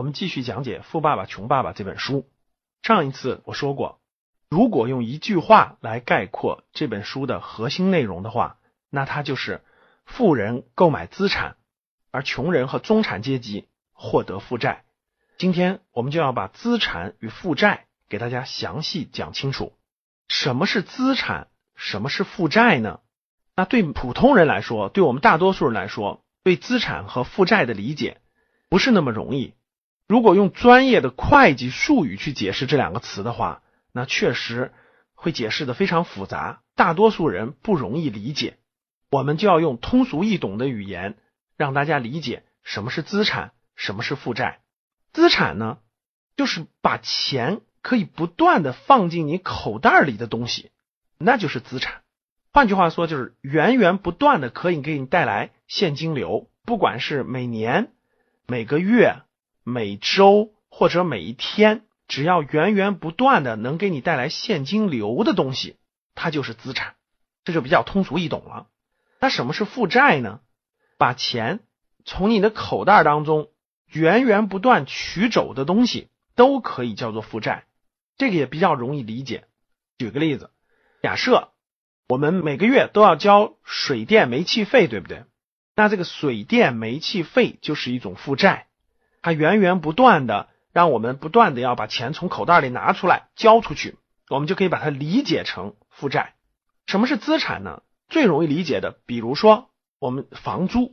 我们继续讲解《富爸爸穷爸爸》这本书。上一次我说过，如果用一句话来概括这本书的核心内容的话，那它就是富人购买资产，而穷人和中产阶级获得负债。今天我们就要把资产与负债给大家详细讲清楚。什么是资产？什么是负债呢？那对普通人来说，对我们大多数人来说，对资产和负债的理解不是那么容易。如果用专业的会计术语去解释这两个词的话，那确实会解释的非常复杂，大多数人不容易理解。我们就要用通俗易懂的语言，让大家理解什么是资产，什么是负债。资产呢，就是把钱可以不断的放进你口袋里的东西，那就是资产。换句话说，就是源源不断的可以给你带来现金流，不管是每年、每个月、每周或者每一天，只要源源不断的能给你带来现金流的东西，它就是资产。这就比较通俗易懂了。那什么是负债呢？把钱从你的口袋当中源源不断取走的东西，都可以叫做负债。这个也比较容易理解。举个例子，假设。我们每个月都要交水电煤气费，对不对？那这个水电煤气费就是一种负债，它源源不断的让我们不断的要把钱从口袋里拿出来交出去，我们就可以把它理解成负债。什么是资产呢？最容易理解的，比如说我们房租，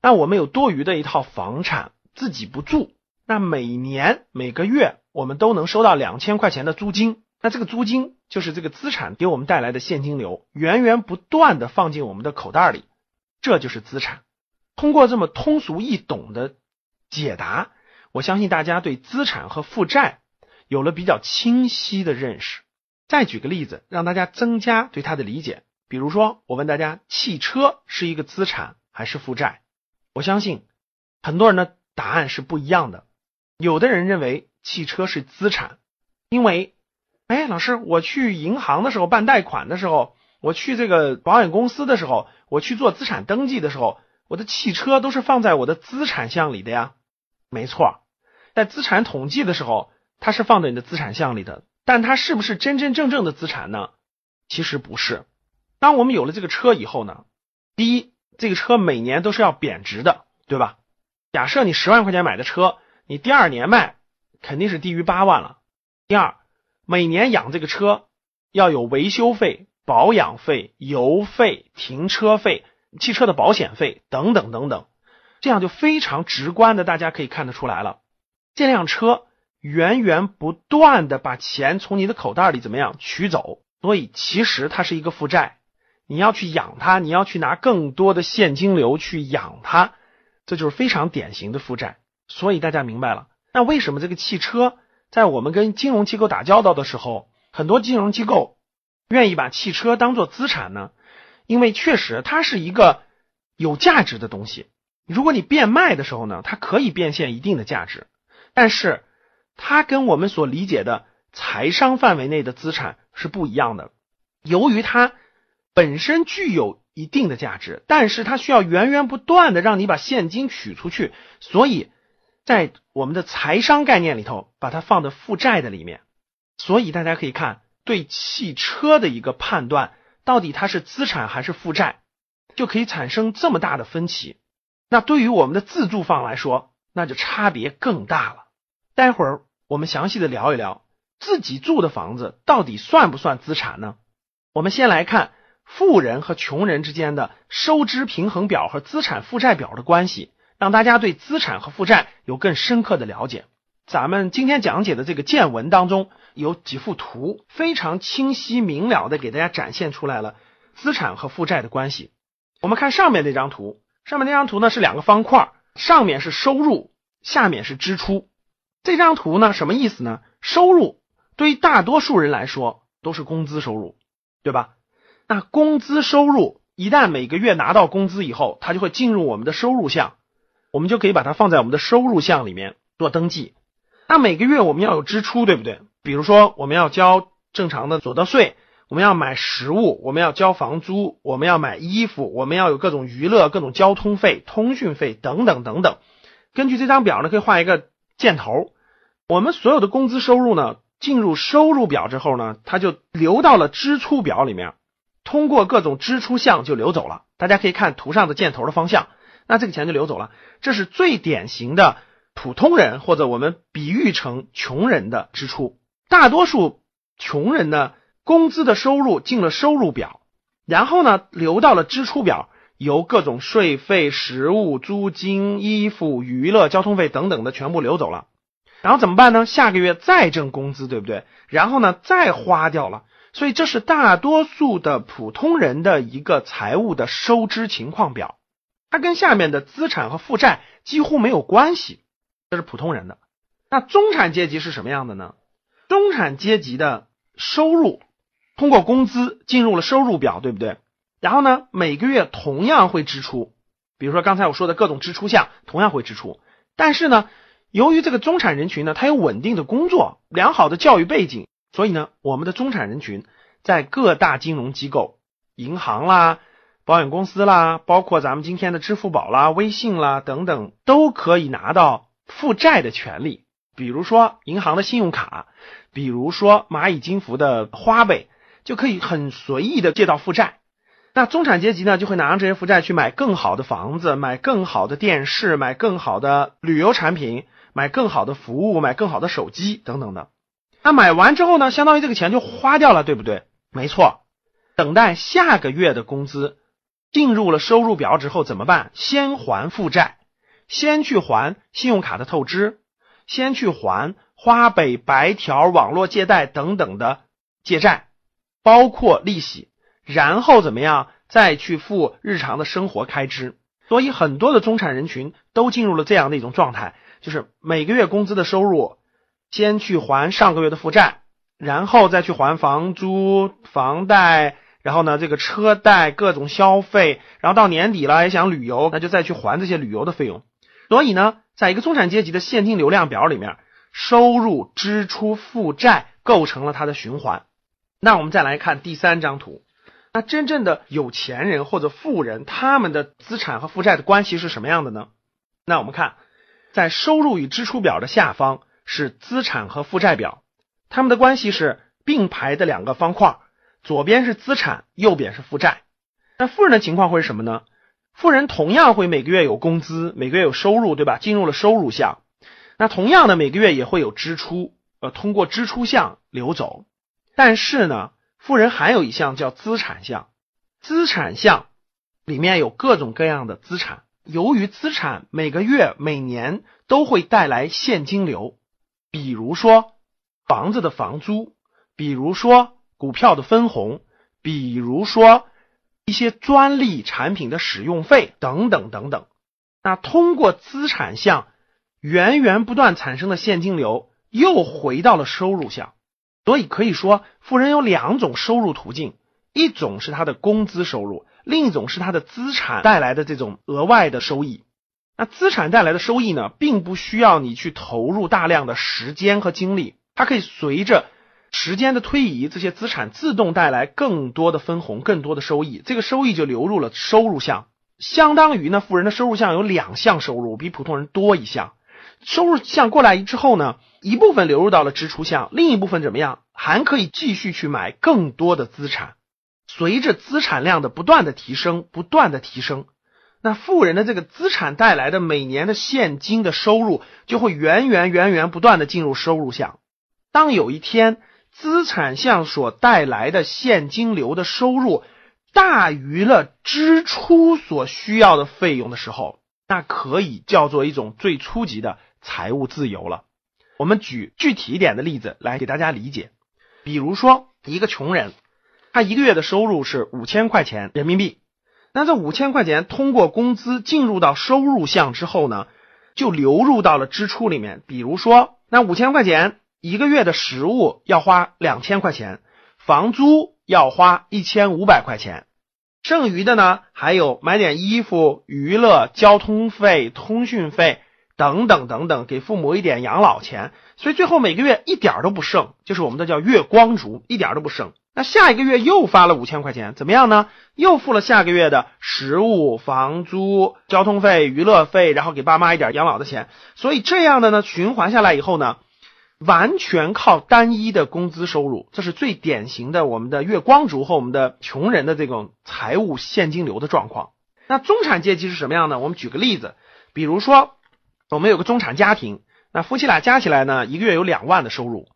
那我们有多余的一套房产自己不住，那每年每个月我们都能收到两千块钱的租金。那这个租金就是这个资产给我们带来的现金流，源源不断的放进我们的口袋里，这就是资产。通过这么通俗易懂的解答，我相信大家对资产和负债有了比较清晰的认识。再举个例子，让大家增加对它的理解。比如说，我问大家，汽车是一个资产还是负债？我相信很多人的答案是不一样的。有的人认为汽车是资产，因为哎，老师，我去银行的时候办贷款的时候，我去这个保险公司的时候，我去做资产登记的时候，我的汽车都是放在我的资产项里的呀。没错，在资产统计的时候，它是放在你的资产项里的，但它是不是真真正正的资产呢？其实不是。当我们有了这个车以后呢，第一，这个车每年都是要贬值的，对吧？假设你十万块钱买的车，你第二年卖肯定是低于八万了。第二。每年养这个车要有维修费、保养费、油费、停车费、汽车的保险费等等等等，这样就非常直观的，大家可以看得出来了。这辆车源源不断的把钱从你的口袋里怎么样取走，所以其实它是一个负债。你要去养它，你要去拿更多的现金流去养它，这就是非常典型的负债。所以大家明白了，那为什么这个汽车？在我们跟金融机构打交道的时候，很多金融机构愿意把汽车当做资产呢，因为确实它是一个有价值的东西。如果你变卖的时候呢，它可以变现一定的价值，但是它跟我们所理解的财商范围内的资产是不一样的。由于它本身具有一定的价值，但是它需要源源不断的让你把现金取出去，所以。在我们的财商概念里头，把它放在负债的里面，所以大家可以看对汽车的一个判断，到底它是资产还是负债，就可以产生这么大的分歧。那对于我们的自住房来说，那就差别更大了。待会儿我们详细的聊一聊自己住的房子到底算不算资产呢？我们先来看富人和穷人之间的收支平衡表和资产负债表的关系。让大家对资产和负债有更深刻的了解。咱们今天讲解的这个见闻当中有几幅图，非常清晰明了的给大家展现出来了资产和负债的关系。我们看上面那张图，上面那张图呢是两个方块，上面是收入，下面是支出。这张图呢什么意思呢？收入对于大多数人来说都是工资收入，对吧？那工资收入一旦每个月拿到工资以后，它就会进入我们的收入项。我们就可以把它放在我们的收入项里面做登记。那每个月我们要有支出，对不对？比如说我们要交正常的所得税，我们要买食物，我们要交房租，我们要买衣服，我们要有各种娱乐、各种交通费、通讯费等等等等。根据这张表呢，可以画一个箭头。我们所有的工资收入呢，进入收入表之后呢，它就流到了支出表里面，通过各种支出项就流走了。大家可以看图上的箭头的方向，那这个钱就流走了。这是最典型的普通人或者我们比喻成穷人的支出。大多数穷人呢，工资的收入进了收入表，然后呢流到了支出表，由各种税费、食物、租金、衣服、娱乐、交通费等等的全部流走了。然后怎么办呢？下个月再挣工资，对不对？然后呢，再花掉了。所以这是大多数的普通人的一个财务的收支情况表，它跟下面的资产和负债几乎没有关系。这是普通人的。那中产阶级是什么样的呢？中产阶级的收入通过工资进入了收入表，对不对？然后呢，每个月同样会支出，比如说刚才我说的各种支出项同样会支出，但是呢。由于这个中产人群呢，他有稳定的工作、良好的教育背景，所以呢，我们的中产人群在各大金融机构、银行啦、保险公司啦，包括咱们今天的支付宝啦、微信啦等等，都可以拿到负债的权利。比如说银行的信用卡，比如说蚂蚁金服的花呗，就可以很随意的借到负债。那中产阶级呢，就会拿着这些负债去买更好的房子、买更好的电视、买更好的旅游产品。买更好的服务，买更好的手机等等的。那买完之后呢，相当于这个钱就花掉了，对不对？没错。等待下个月的工资进入了收入表之后怎么办？先还负债，先去还信用卡的透支，先去还花呗、白条、网络借贷等等的借债，包括利息，然后怎么样？再去付日常的生活开支。所以很多的中产人群都进入了这样的一种状态。就是每个月工资的收入，先去还上个月的负债，然后再去还房租、房贷，然后呢，这个车贷、各种消费，然后到年底了也想旅游，那就再去还这些旅游的费用。所以呢，在一个中产阶级的现金流量表里面，收入、支出、负债构成了它的循环。那我们再来看第三张图，那真正的有钱人或者富人，他们的资产和负债的关系是什么样的呢？那我们看。在收入与支出表的下方是资产和负债表，他们的关系是并排的两个方块，左边是资产，右边是负债。那富人的情况会是什么呢？富人同样会每个月有工资，每个月有收入，对吧？进入了收入项。那同样的每个月也会有支出，呃，通过支出项流走。但是呢，富人还有一项叫资产项，资产项里面有各种各样的资产。由于资产每个月、每年都会带来现金流，比如说房子的房租，比如说股票的分红，比如说一些专利产品的使用费等等等等。那通过资产项源源不断产生的现金流，又回到了收入项。所以可以说，富人有两种收入途径：一种是他的工资收入。另一种是他的资产带来的这种额外的收益。那资产带来的收益呢，并不需要你去投入大量的时间和精力，它可以随着时间的推移，这些资产自动带来更多的分红、更多的收益。这个收益就流入了收入项，相当于呢，富人的收入项有两项收入，比普通人多一项。收入项过来之后呢，一部分流入到了支出项，另一部分怎么样？还可以继续去买更多的资产。随着资产量的不断的提升，不断的提升，那富人的这个资产带来的每年的现金的收入就会源源源源不断的进入收入项。当有一天资产项所带来的现金流的收入大于了支出所需要的费用的时候，那可以叫做一种最初级的财务自由了。我们举具体一点的例子来给大家理解，比如说一个穷人。他一个月的收入是五千块钱人民币，那这五千块钱通过工资进入到收入项之后呢，就流入到了支出里面。比如说，那五千块钱一个月的食物要花两千块钱，房租要花一千五百块钱，剩余的呢还有买点衣服、娱乐、交通费、通讯费等等等等，给父母一点养老钱，所以最后每个月一点都不剩，就是我们的叫月光族，一点都不剩。那下一个月又发了五千块钱，怎么样呢？又付了下个月的食物、房租、交通费、娱乐费，然后给爸妈一点养老的钱。所以这样的呢，循环下来以后呢，完全靠单一的工资收入，这是最典型的我们的月光族和我们的穷人的这种财务现金流的状况。那中产阶级是什么样呢？我们举个例子，比如说我们有个中产家庭，那夫妻俩加起来呢，一个月有两万的收入。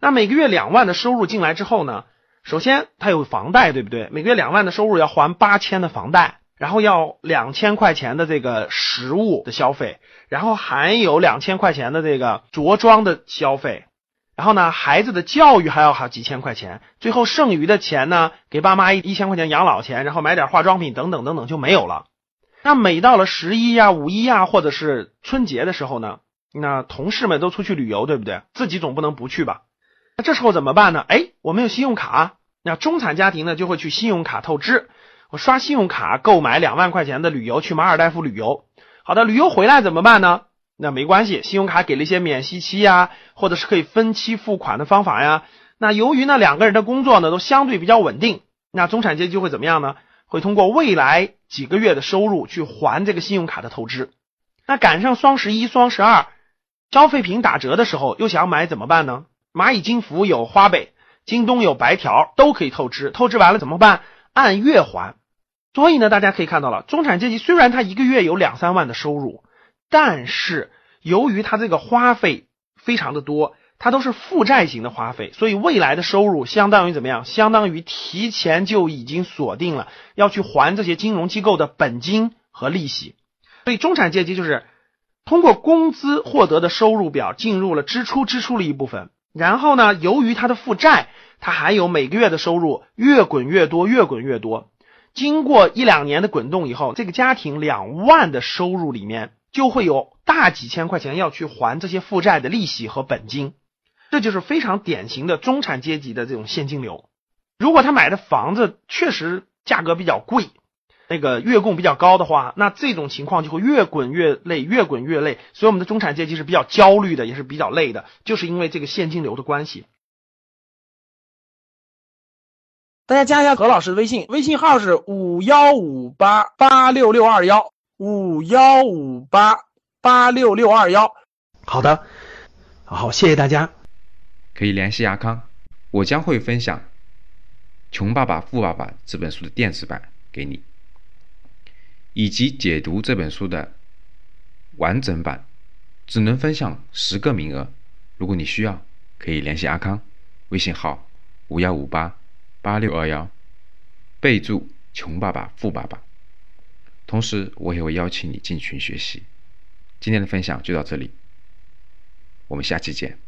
那每个月两万的收入进来之后呢？首先，他有房贷，对不对？每个月两万的收入要还八千的房贷，然后要两千块钱的这个食物的消费，然后还有两千块钱的这个着装的消费，然后呢，孩子的教育还要好几千块钱，最后剩余的钱呢，给爸妈一一千块钱养老钱，然后买点化妆品等等等等就没有了。那每到了十一呀、五一呀，或者是春节的时候呢，那同事们都出去旅游，对不对？自己总不能不去吧？那这时候怎么办呢？哎，我没有信用卡，那中产家庭呢就会去信用卡透支。我刷信用卡购买两万块钱的旅游去马尔代夫旅游。好的，旅游回来怎么办呢？那没关系，信用卡给了一些免息期呀，或者是可以分期付款的方法呀。那由于呢两个人的工作呢都相对比较稳定，那中产阶级会怎么样呢？会通过未来几个月的收入去还这个信用卡的透支。那赶上双十一、双十二消费品打折的时候，又想买怎么办呢？蚂蚁金服有花呗，京东有白条，都可以透支。透支完了怎么办？按月还。所以呢，大家可以看到了，中产阶级虽然他一个月有两三万的收入，但是由于他这个花费非常的多，它都是负债型的花费，所以未来的收入相当于怎么样？相当于提前就已经锁定了要去还这些金融机构的本金和利息。所以中产阶级就是通过工资获得的收入表进入了支出支出了一部分。然后呢，由于他的负债，他还有每个月的收入越滚越多，越滚越多。经过一两年的滚动以后，这个家庭两万的收入里面就会有大几千块钱要去还这些负债的利息和本金，这就是非常典型的中产阶级的这种现金流。如果他买的房子确实价格比较贵。那个月供比较高的话，那这种情况就会越滚越累，越滚越累。所以我们的中产阶级是比较焦虑的，也是比较累的，就是因为这个现金流的关系。大家加一下何老师的微信，微信号是五幺五八八六六二幺五幺五八八六六二幺。好的，好，谢谢大家。可以联系阿康，我将会分享《穷爸爸富爸爸》这本书的电子版给你。以及解读这本书的完整版，只能分享十个名额。如果你需要，可以联系阿康，微信号五幺五八八六二幺，备注“穷爸爸富爸爸”。同时，我也会邀请你进群学习。今天的分享就到这里，我们下期见。